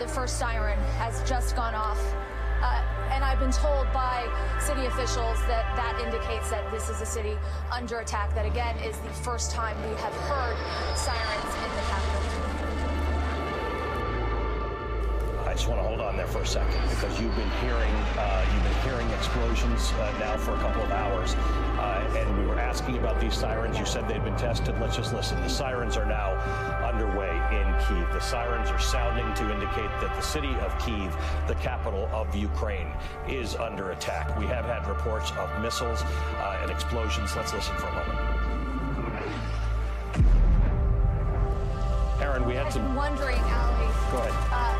the first siren has just gone off. Uh, and I've been told by city officials that that indicates that this is a city under attack. That again is the first time we have heard sirens in the capital. Just want to hold on there for a second because you've been hearing uh, you've been hearing explosions uh, now for a couple of hours, uh, and we were asking about these sirens. You said they'd been tested. Let's just listen. The sirens are now underway in Kiev. The sirens are sounding to indicate that the city of Kiev, the capital of Ukraine, is under attack. We have had reports of missiles uh, and explosions. Let's listen for a moment. Aaron, we had I've some. been wondering, Ali. Go ahead. Uh.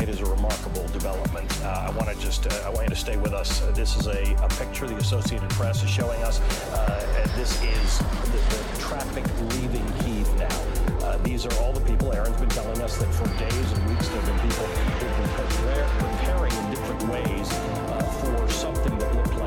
It is a remarkable development. Uh, I want to just, uh, I want you to stay with us. This is a, a picture the Associated Press is showing us. Uh, this is the, the traffic leaving Kiev now. Uh, these are all the people. Aaron's been telling us that for days and weeks there have been people who've been preparing in different ways uh, for something that looked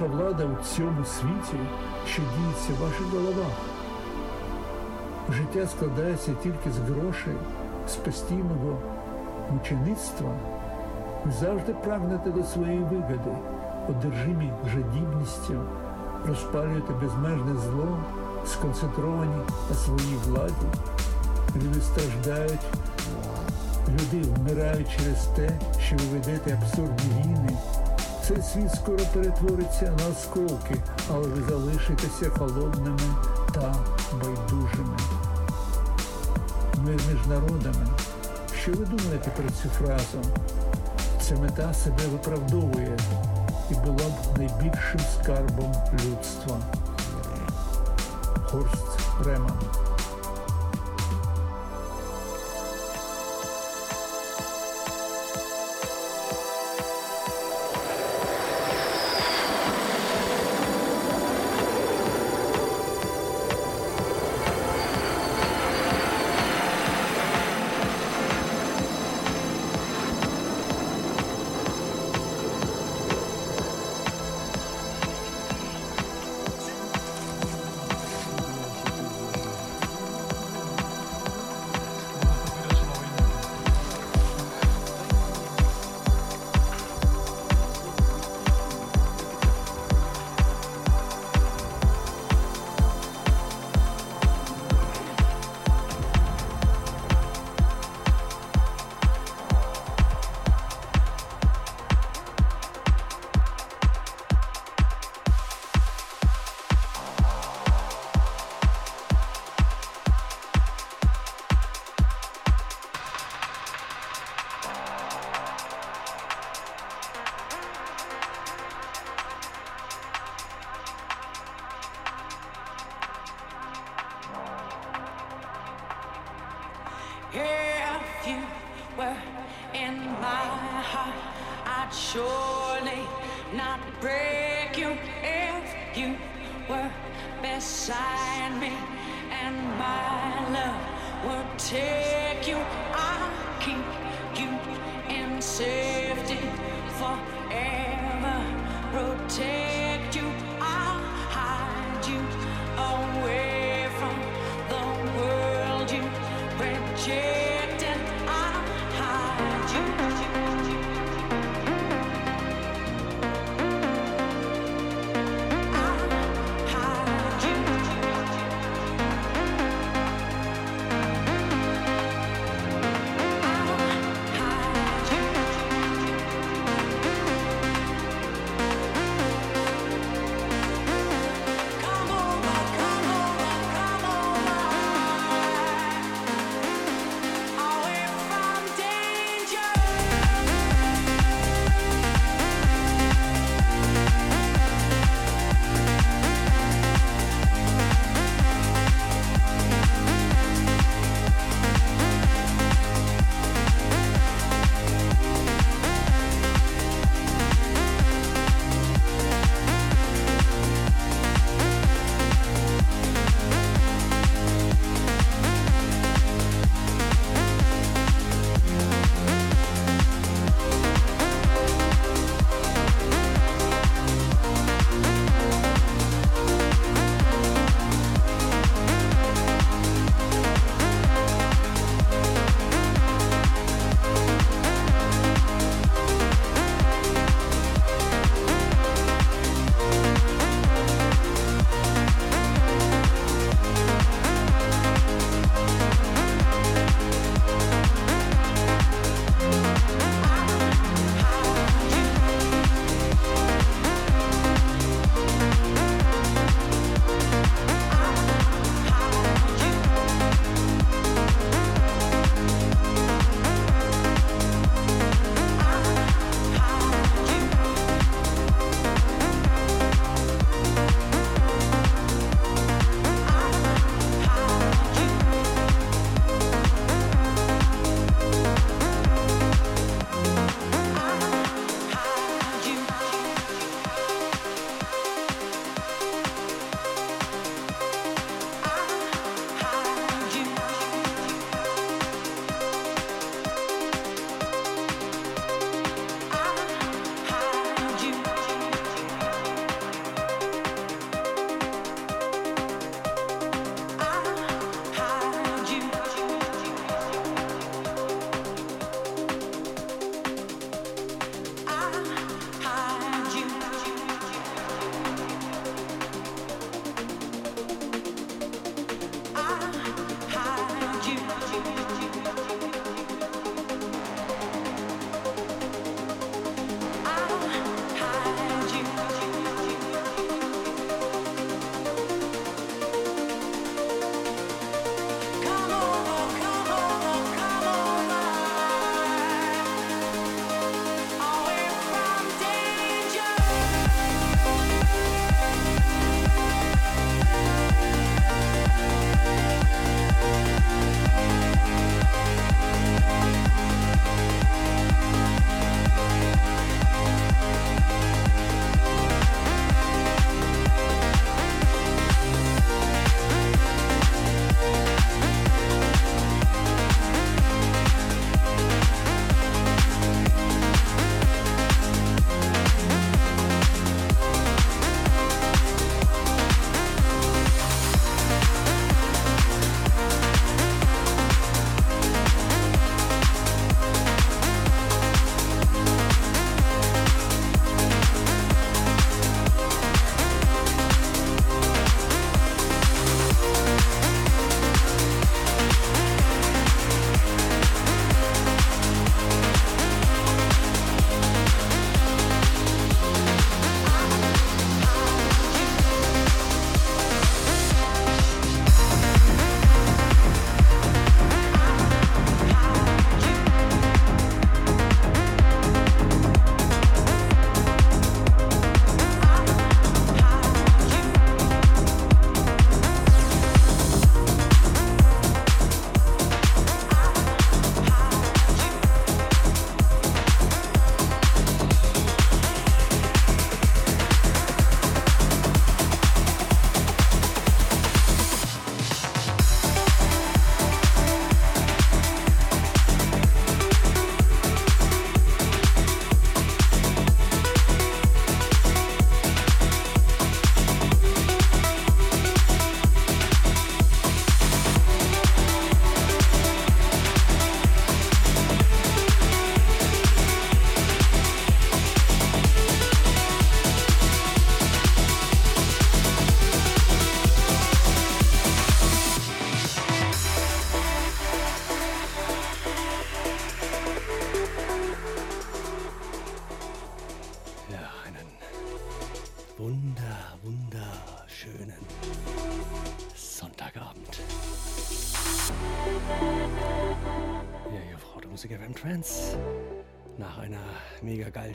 Ваша влада у цьому світі, що діється в ваших головах. Життя складається тільки з грошей, з постійного мучеництва. Ви завжди прагнете до своєї вигоди, одержимі жадібністю, розпалюєте безмежне зло, сконцентровані на своїй владі. Люди страждають, люди вмирають через те, що ви ведете абсурдні війни. Цей світ скоро перетвориться на осколки, але ви залишитеся холодними та байдужими. Мир між народами. Що ви думаєте про цю фразу? Ця мета себе виправдовує і була б найбільшим скарбом людства. Хорст Реман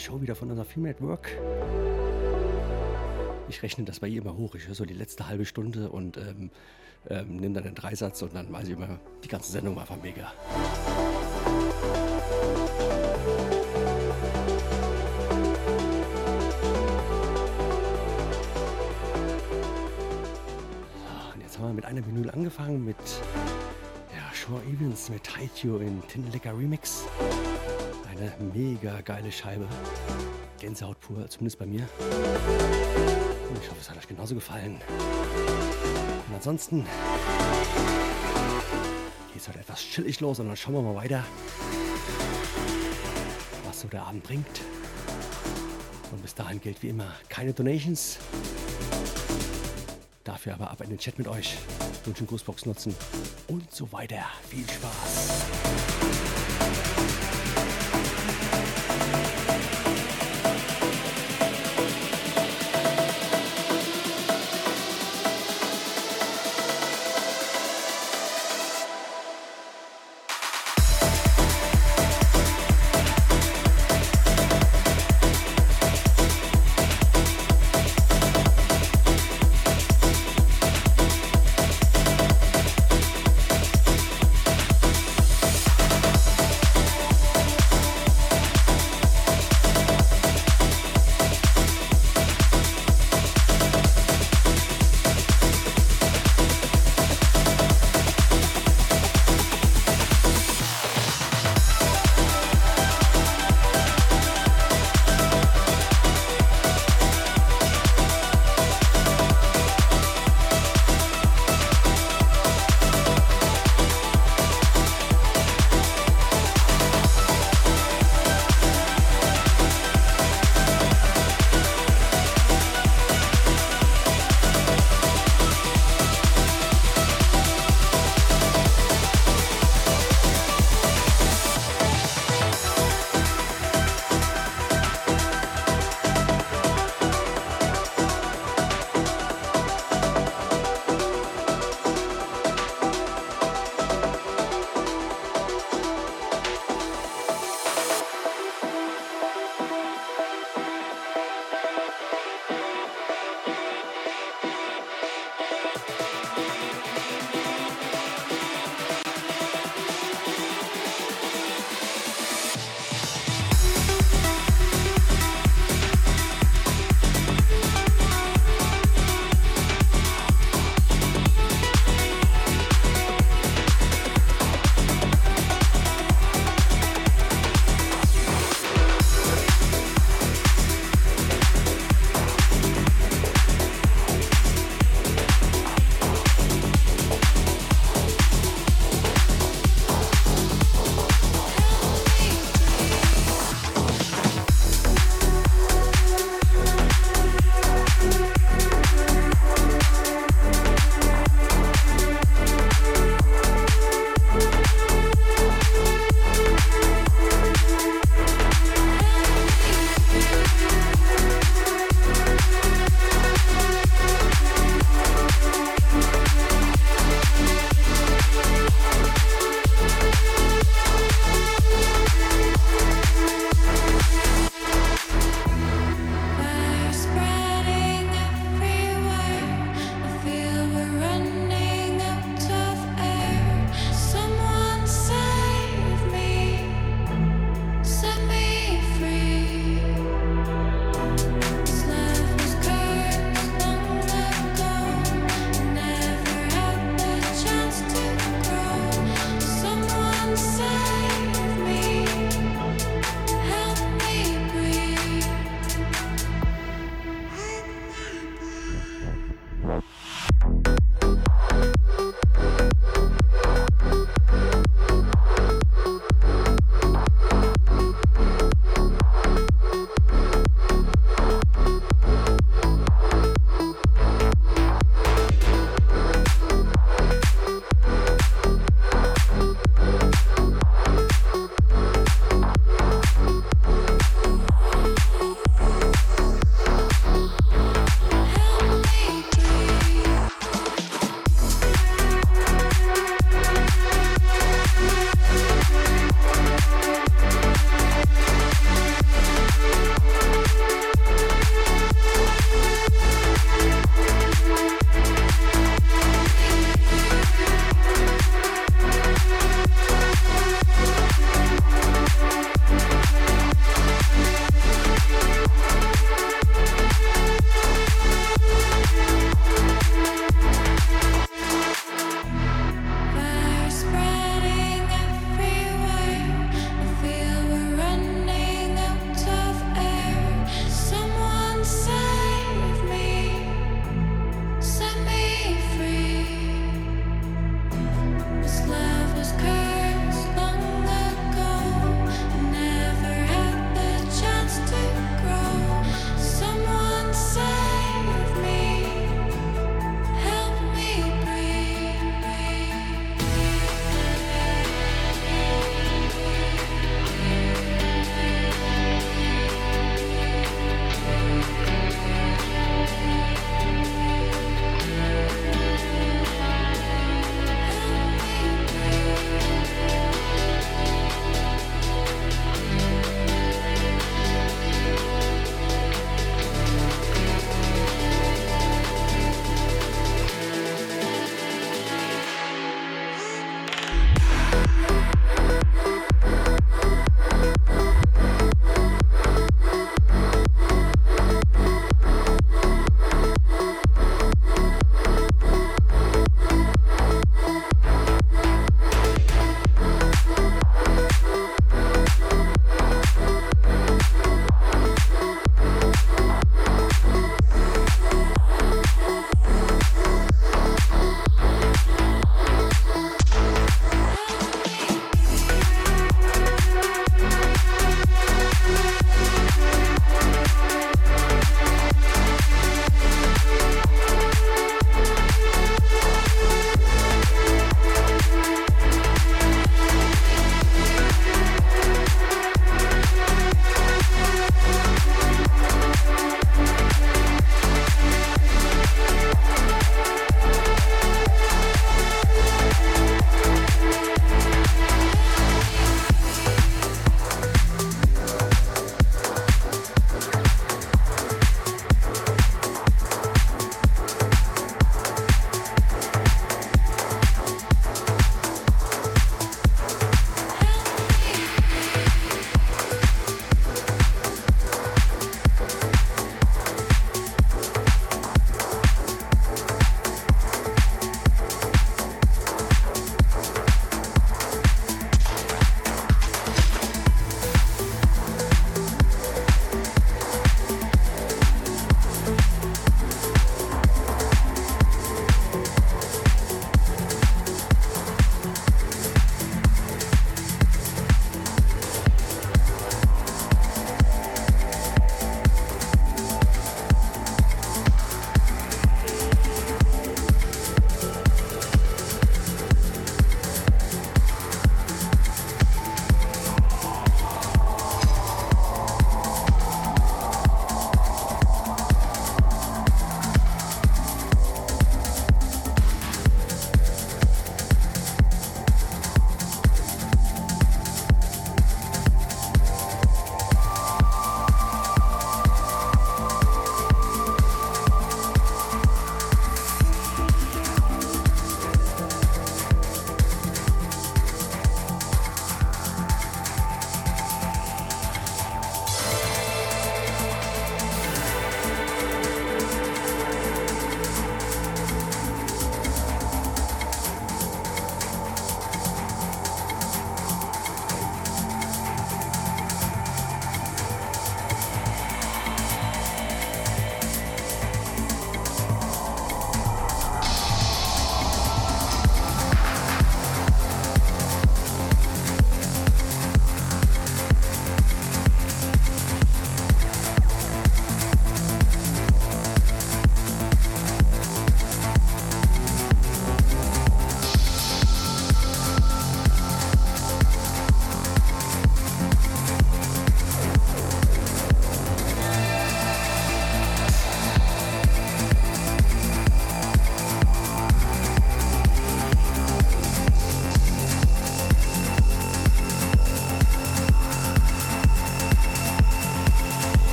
Show wieder von unserer Female at Work. Ich rechne das bei ihr immer hoch. Ich höre so die letzte halbe Stunde und ähm, ähm, nehme dann den Dreisatz und dann weiß ich immer, die ganze Sendung war einfach mega. So, und jetzt haben wir mit einer Vinyl angefangen mit ja, Shaw Evans mit Hide in Tin Remix. Eine mega geile Scheibe. Gänsehaut pur, zumindest bei mir. Und ich hoffe, es hat euch genauso gefallen. Und ansonsten geht es heute etwas chillig los und dann schauen wir mal weiter, was so der Abend bringt. Und bis dahin gilt wie immer keine Donations. Dafür aber ab in den Chat mit euch. Wünschen Grußbox nutzen und so weiter. Viel Spaß.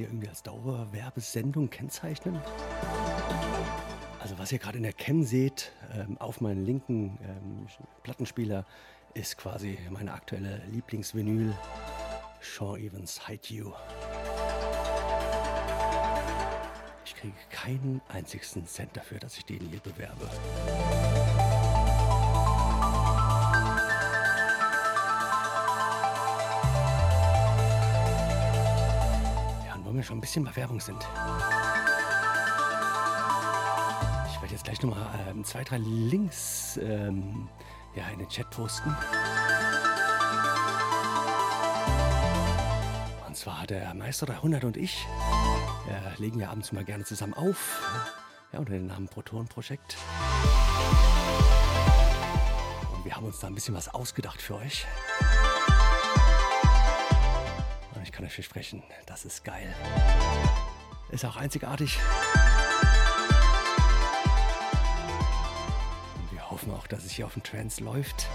Hier irgendwie als Dauerwerbesendung kennzeichnen? Also was ihr gerade in der Cam seht, ähm, auf meinem linken ähm, Plattenspieler, ist quasi meine aktuelle Lieblingsvinyl, Sean Evans Hide You. Ich kriege keinen einzigen Cent dafür, dass ich den hier bewerbe. Wir schon ein bisschen bei Werbung sind. Ich werde jetzt gleich nochmal ähm, zwei, drei Links ähm, ja, in den Chat posten. Und zwar der Meister 300 und ich äh, legen wir abends mal gerne zusammen auf. Ja, unter dem Namen Proton Projekt. Und wir haben uns da ein bisschen was ausgedacht für euch. Und ich kann euch versprechen, das ist geil. Ist auch einzigartig. Und wir hoffen auch, dass es hier auf dem Trance läuft.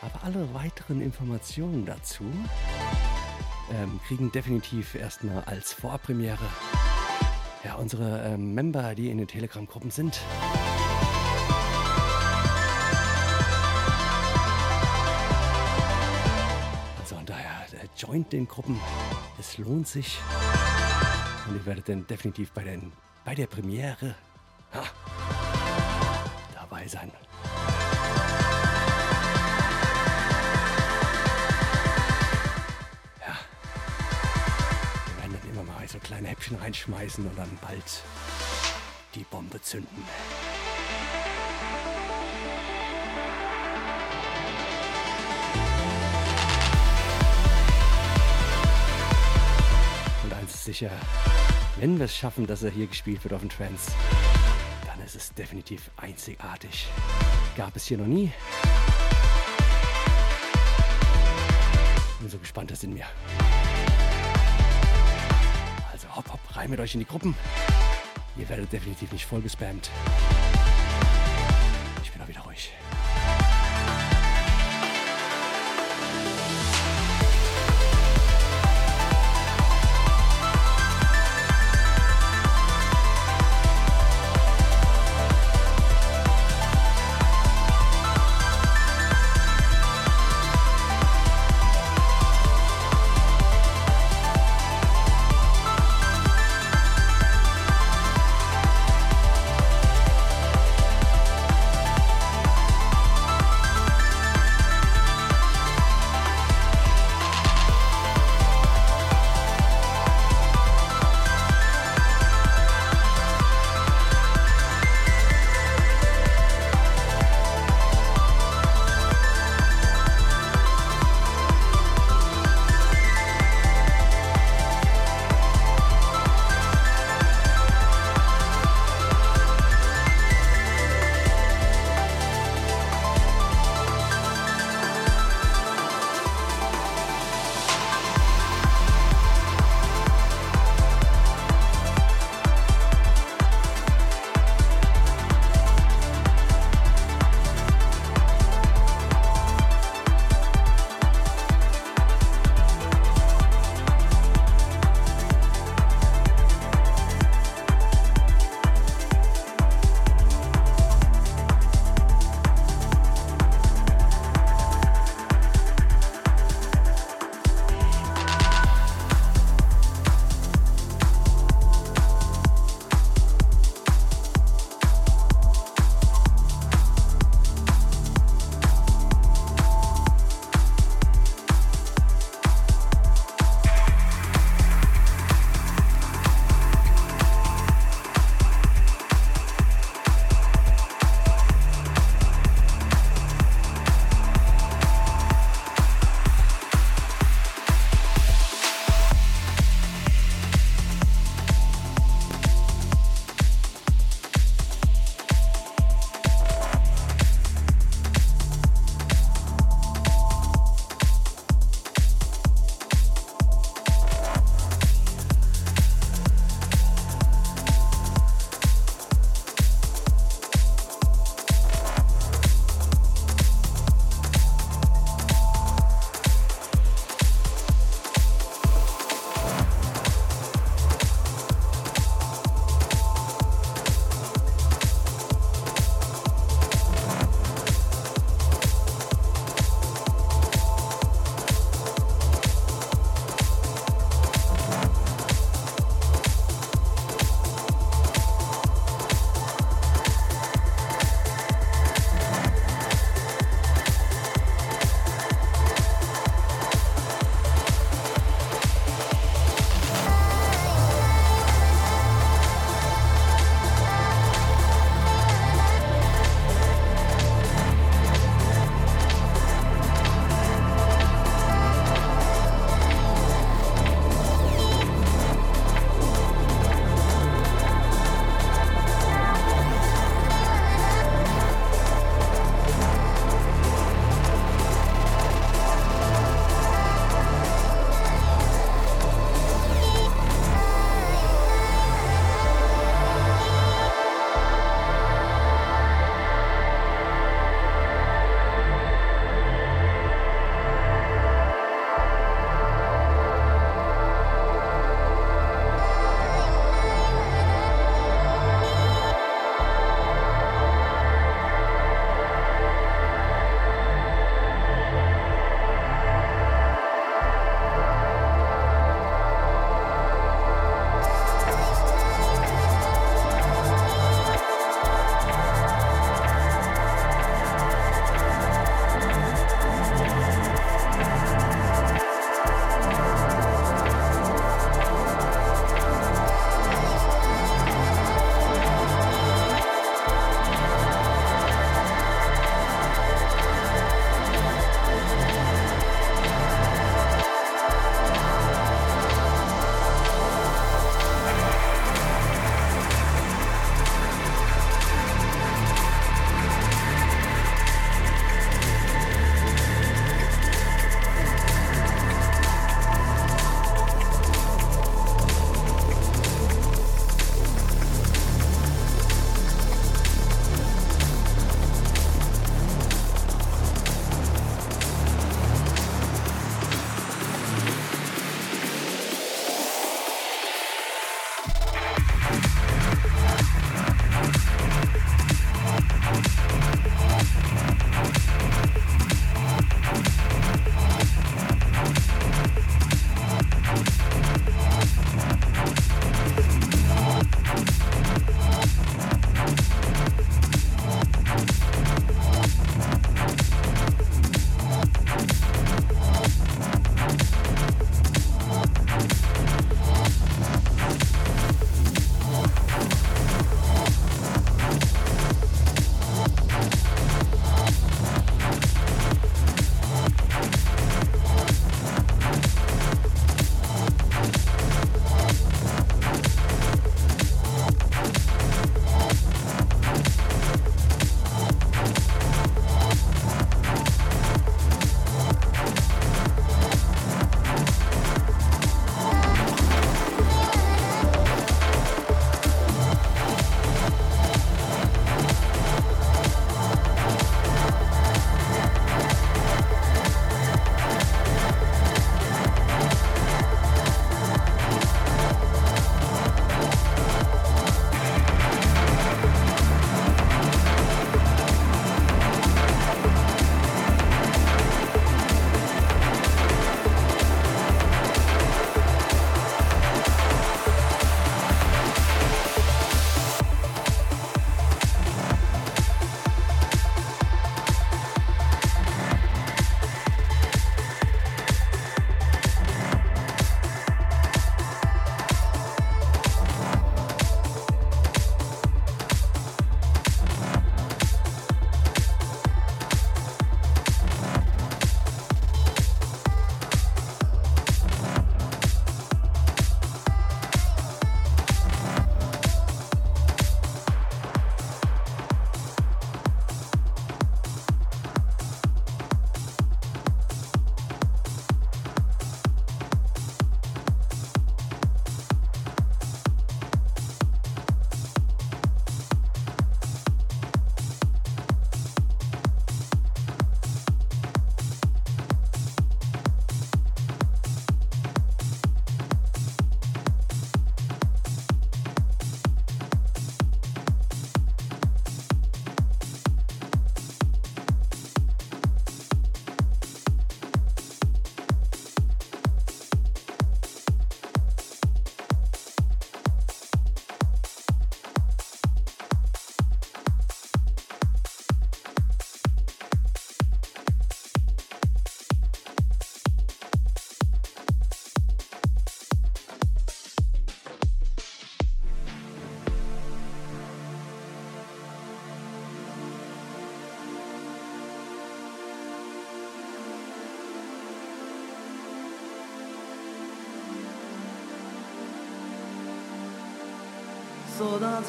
Aber alle weiteren Informationen dazu ähm, kriegen definitiv erstmal als Vorpremiere ja, unsere ähm, Member, die in den Telegram-Gruppen sind. Joint den Gruppen. Es lohnt sich. Und ihr werdet dann definitiv bei, den, bei der Premiere ha, dabei sein. Ja. Wir werden dann immer mal so kleine Häppchen reinschmeißen und dann bald die Bombe zünden. Sicher, wenn wir es schaffen, dass er hier gespielt wird auf dem Trance, dann ist es definitiv einzigartig. Gab es hier noch nie. Umso gespannter sind wir. Also hopp, hopp, rein mit euch in die Gruppen. Ihr werdet definitiv nicht voll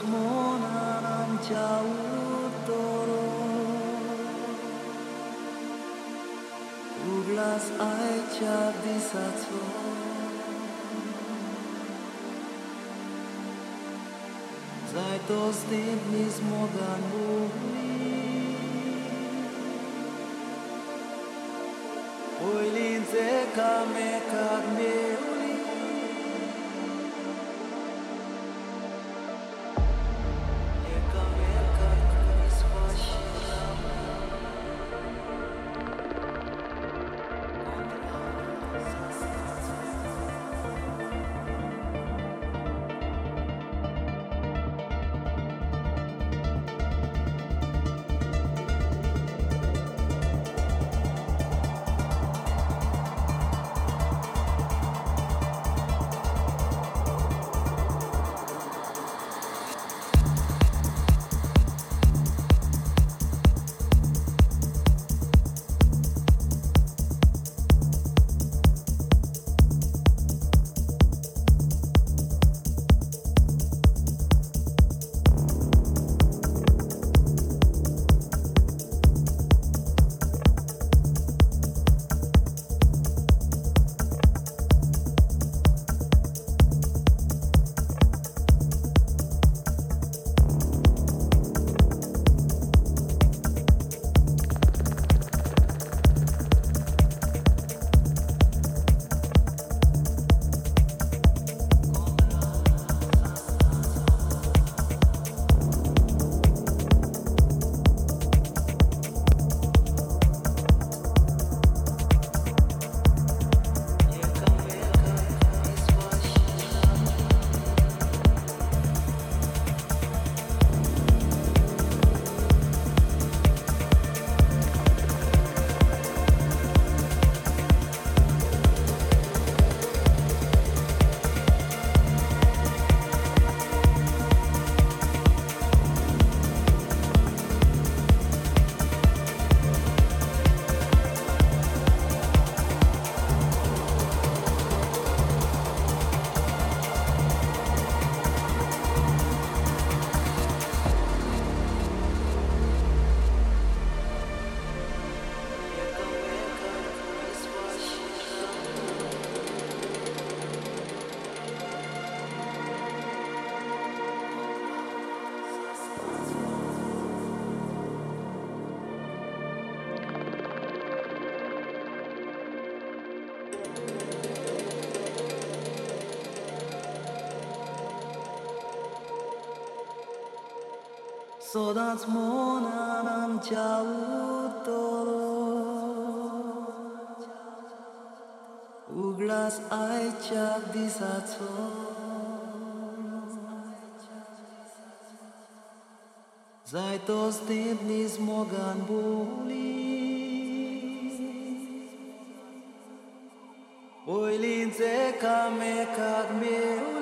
more than i'm Chao. 育つもなんちゃうとろうグラス愛着ディサツォ Zdaj to s tem nismo ga boli. Oj, lince, kame, kak mi je.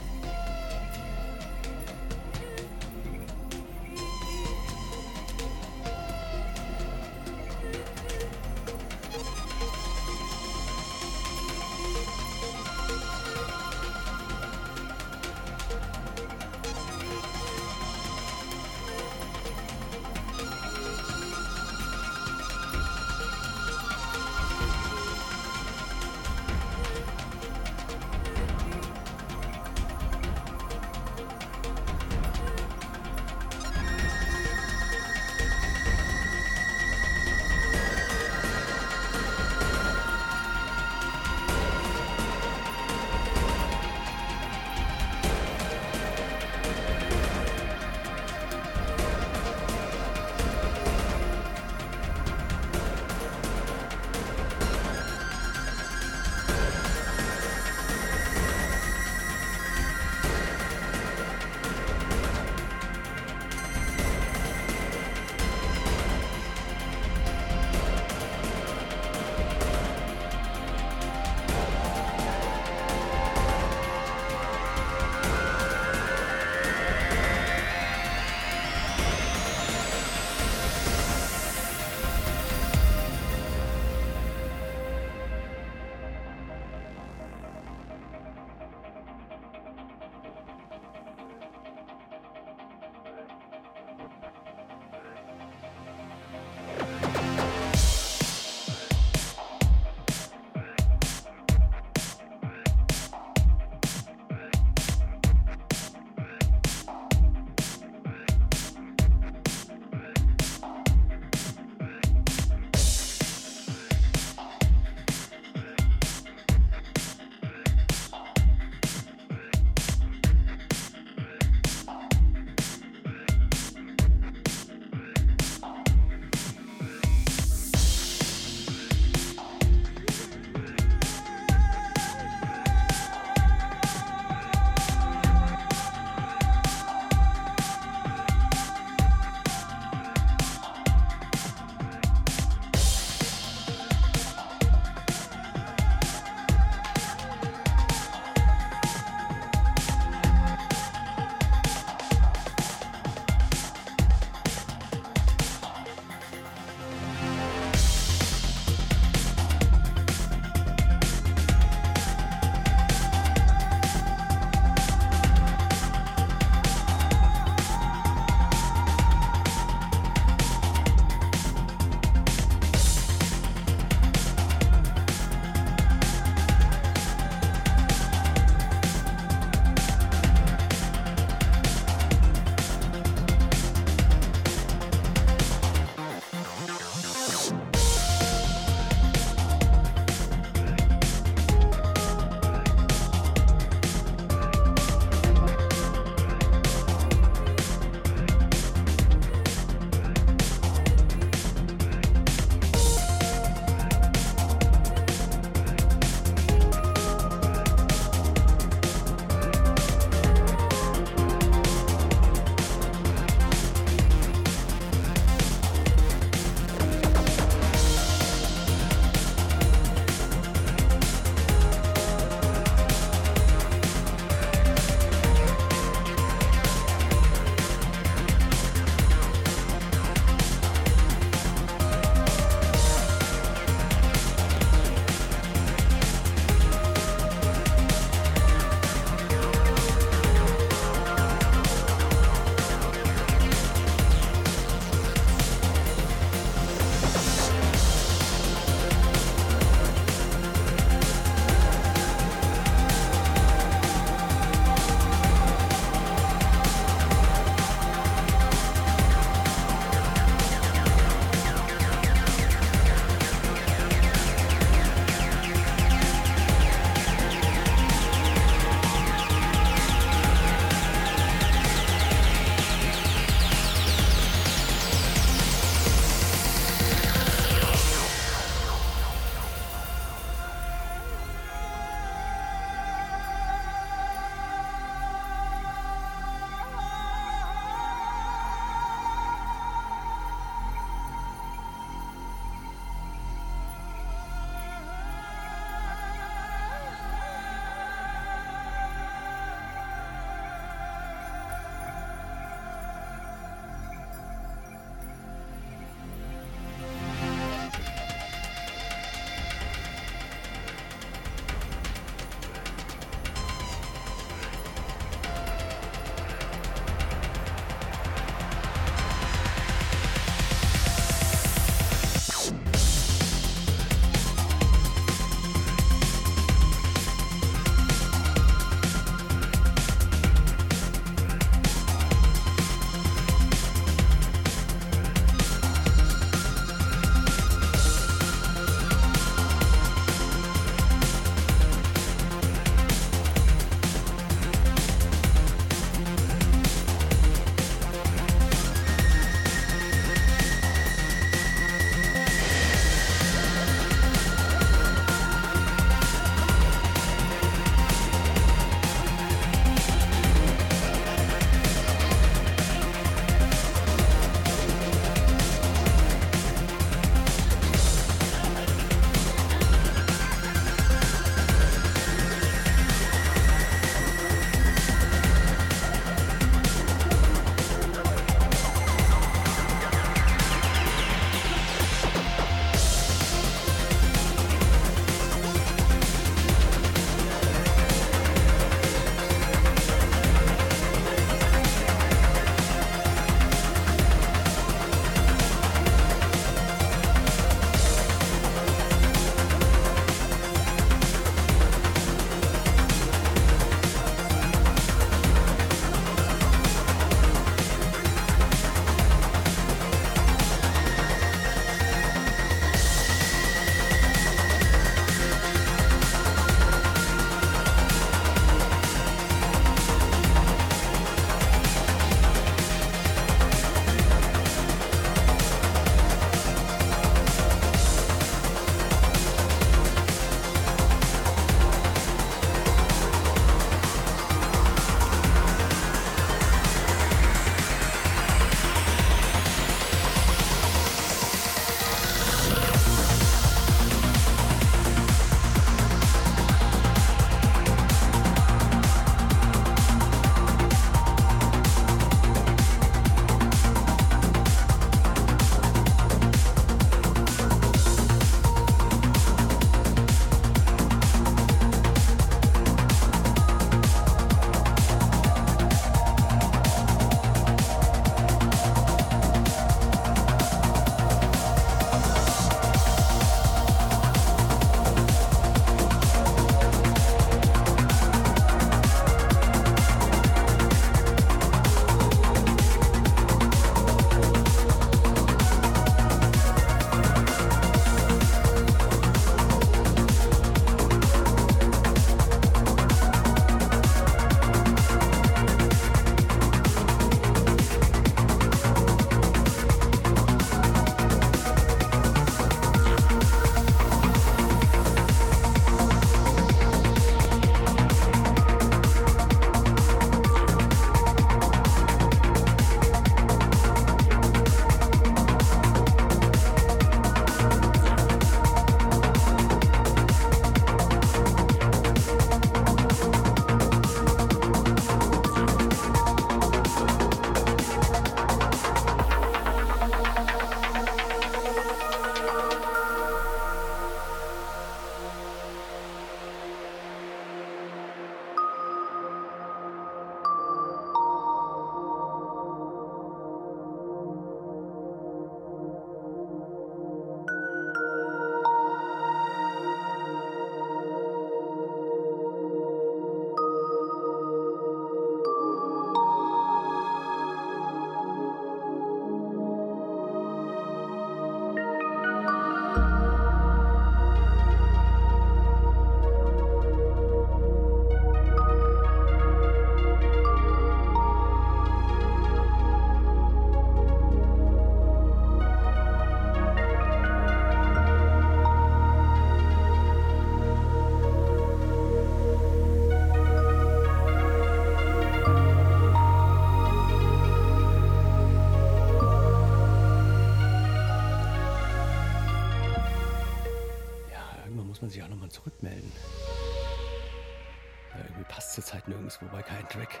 Zurzeit nirgendwo bei keinem Track.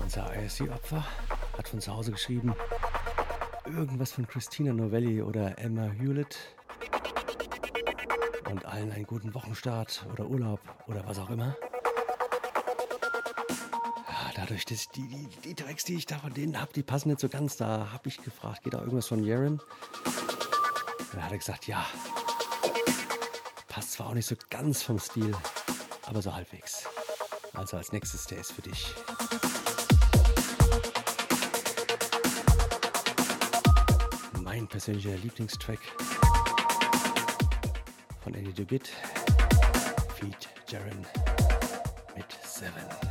Unser ISC-Opfer hat von zu Hause geschrieben, irgendwas von Christina Novelli oder Emma Hewlett und allen einen guten Wochenstart oder Urlaub oder was auch immer. Dadurch, dass die, die, die Tracks, die ich da von denen habe, die passen nicht so ganz. Da habe ich gefragt, geht da irgendwas von Jaren? Da hat er gesagt, ja. Passt zwar auch nicht so ganz vom Stil, aber so halbwegs. Also als nächstes der ist für dich. Mein persönlicher Lieblingstrack von Andy DeBitt, Feed Jaren mit Seven.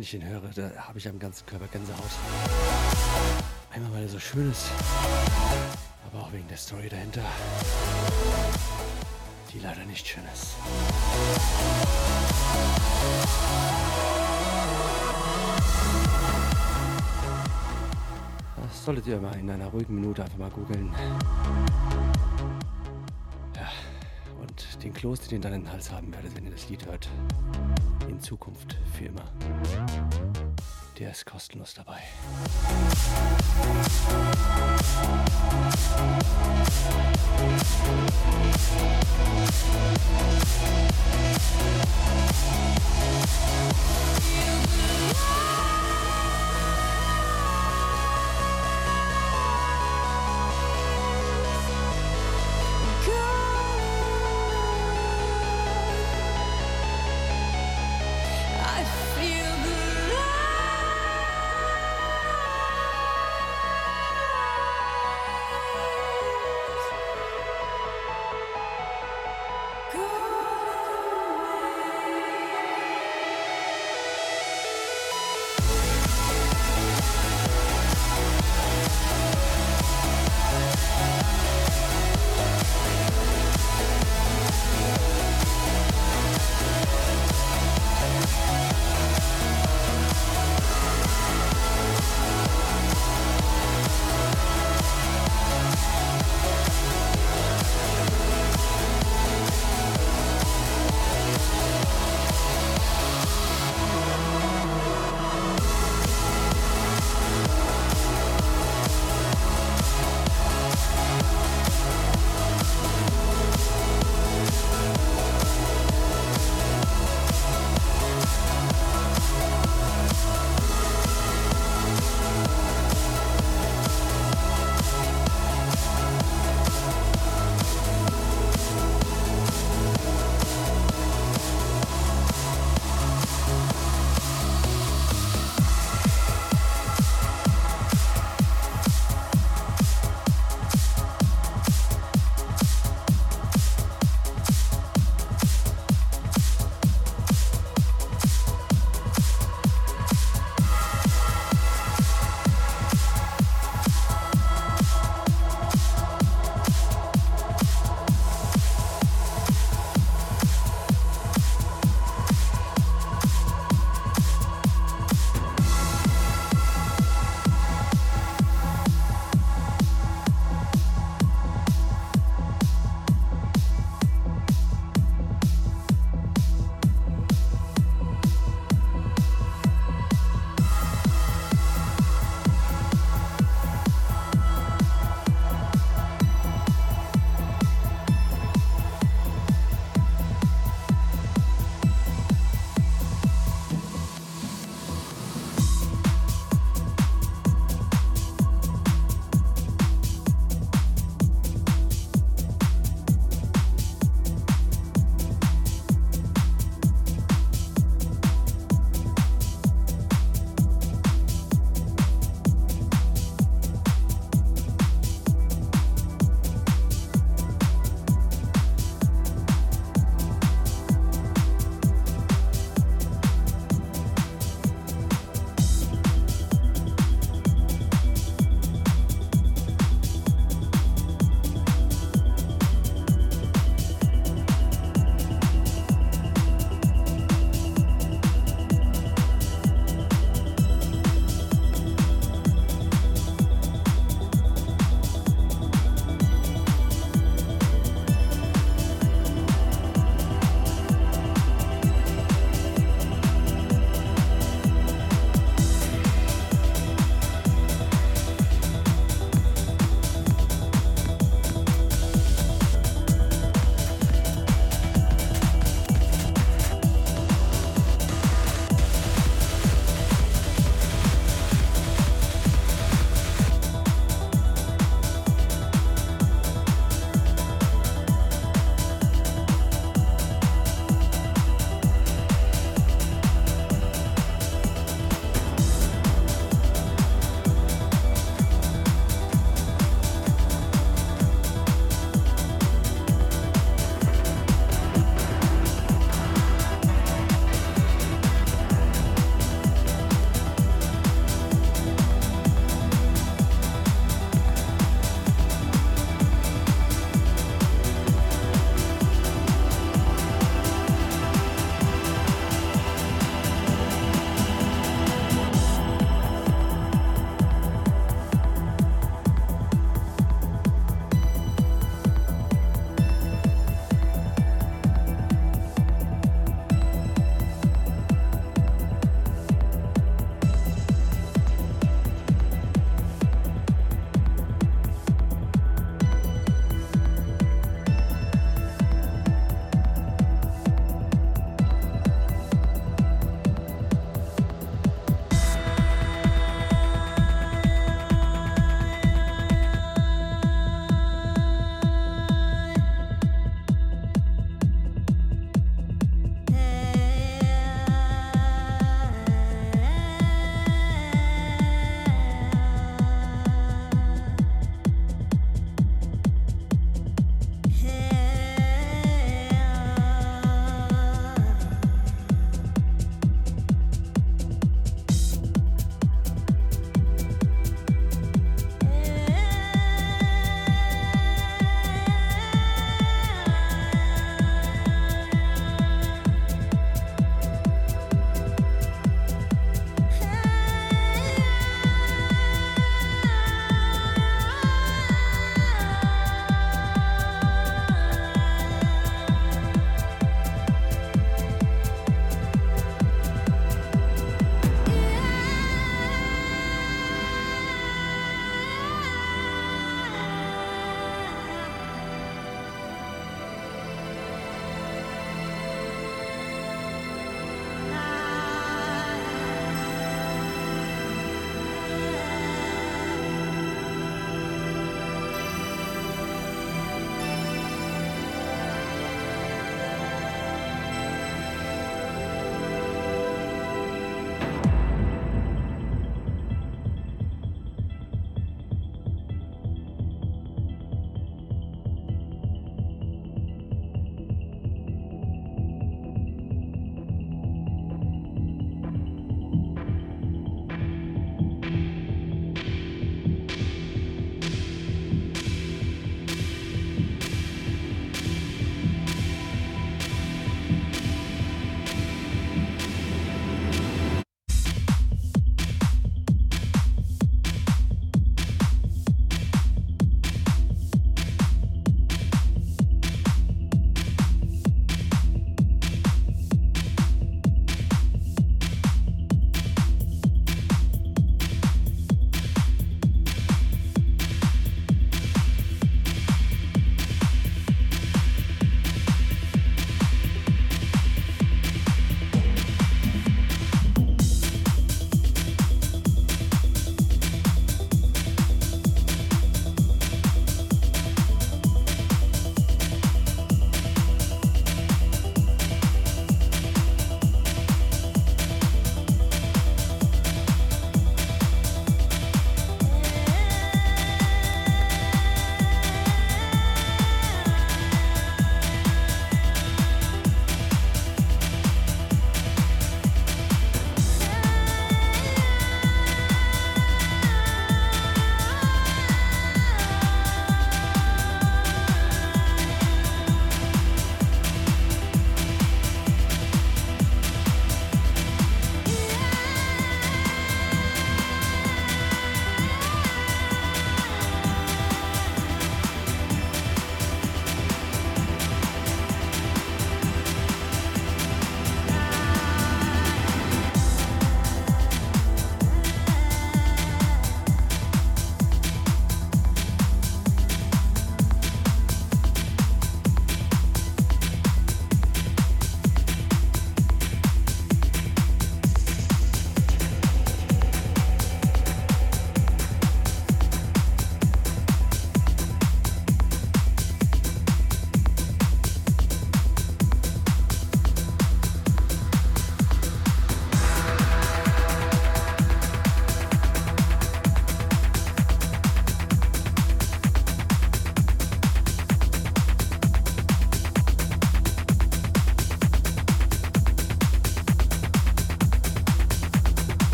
Wenn ich ihn höre, da habe ich am ganzen Körper Gänsehaut. Einmal, weil er so schön ist, aber auch wegen der Story dahinter, die leider nicht schön ist. Das solltet ihr mal in einer ruhigen Minute einfach mal googeln. Den Kloß, den den Hals haben werdet, wenn ihr das Lied hört. In Zukunft für immer. Der ist kostenlos dabei. I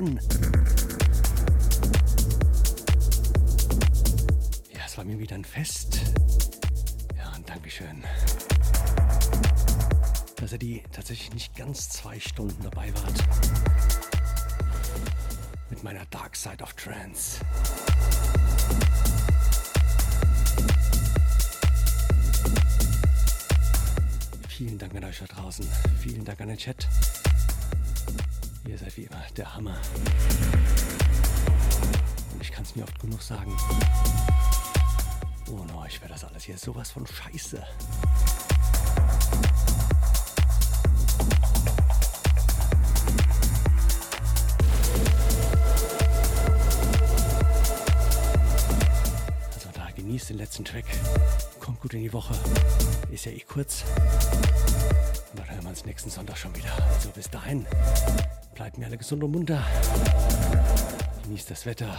one. Hammer. Und ich kann es mir oft genug sagen. Ohne euch wäre das alles hier sowas von scheiße. Also da genießt den letzten Track. Kommt gut in die Woche. Ist ja eh kurz. Und dann hören wir uns nächsten Sonntag schon wieder. Also bis dahin. Bleibt mir alle gesund und munter. Genießt das Wetter.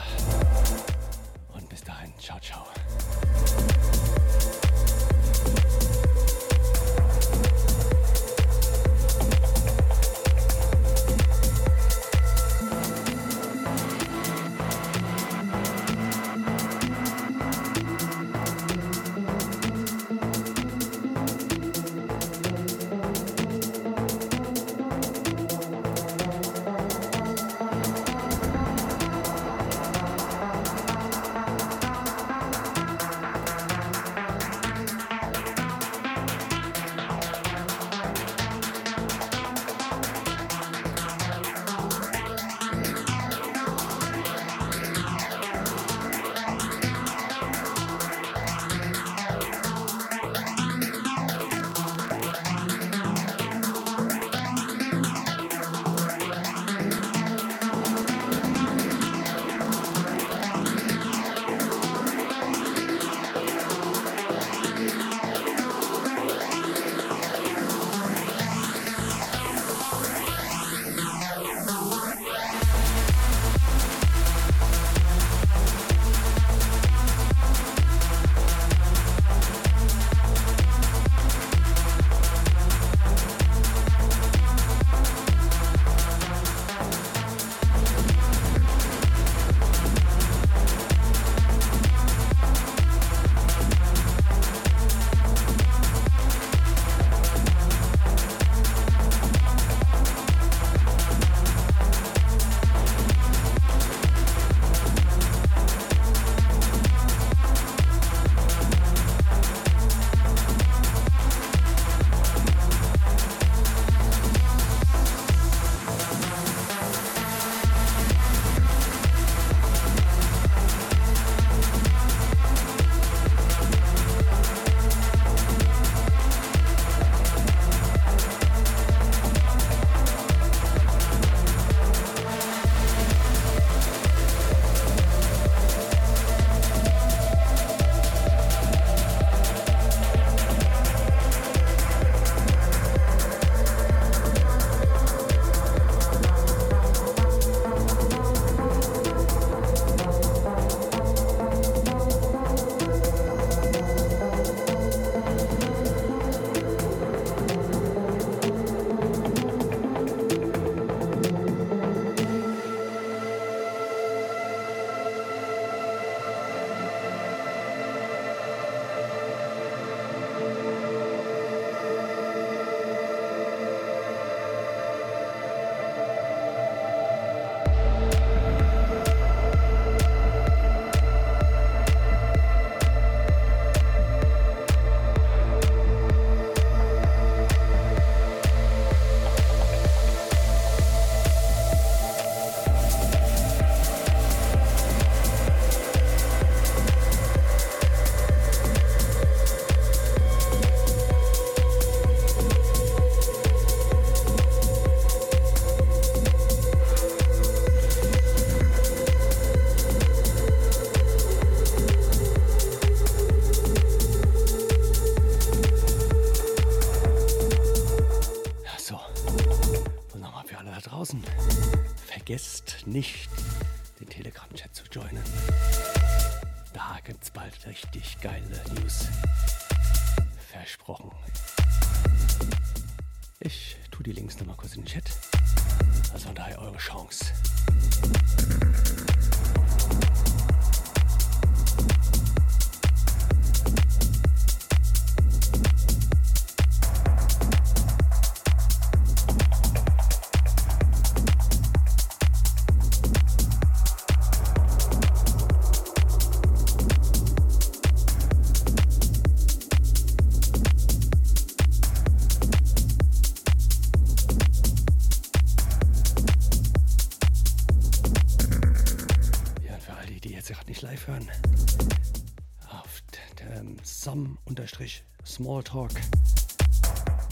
Smalltalk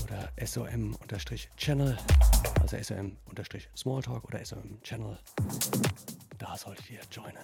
oder SOM-Channel, also SOM-Smalltalk oder SOM-Channel. Da solltet ihr joinen.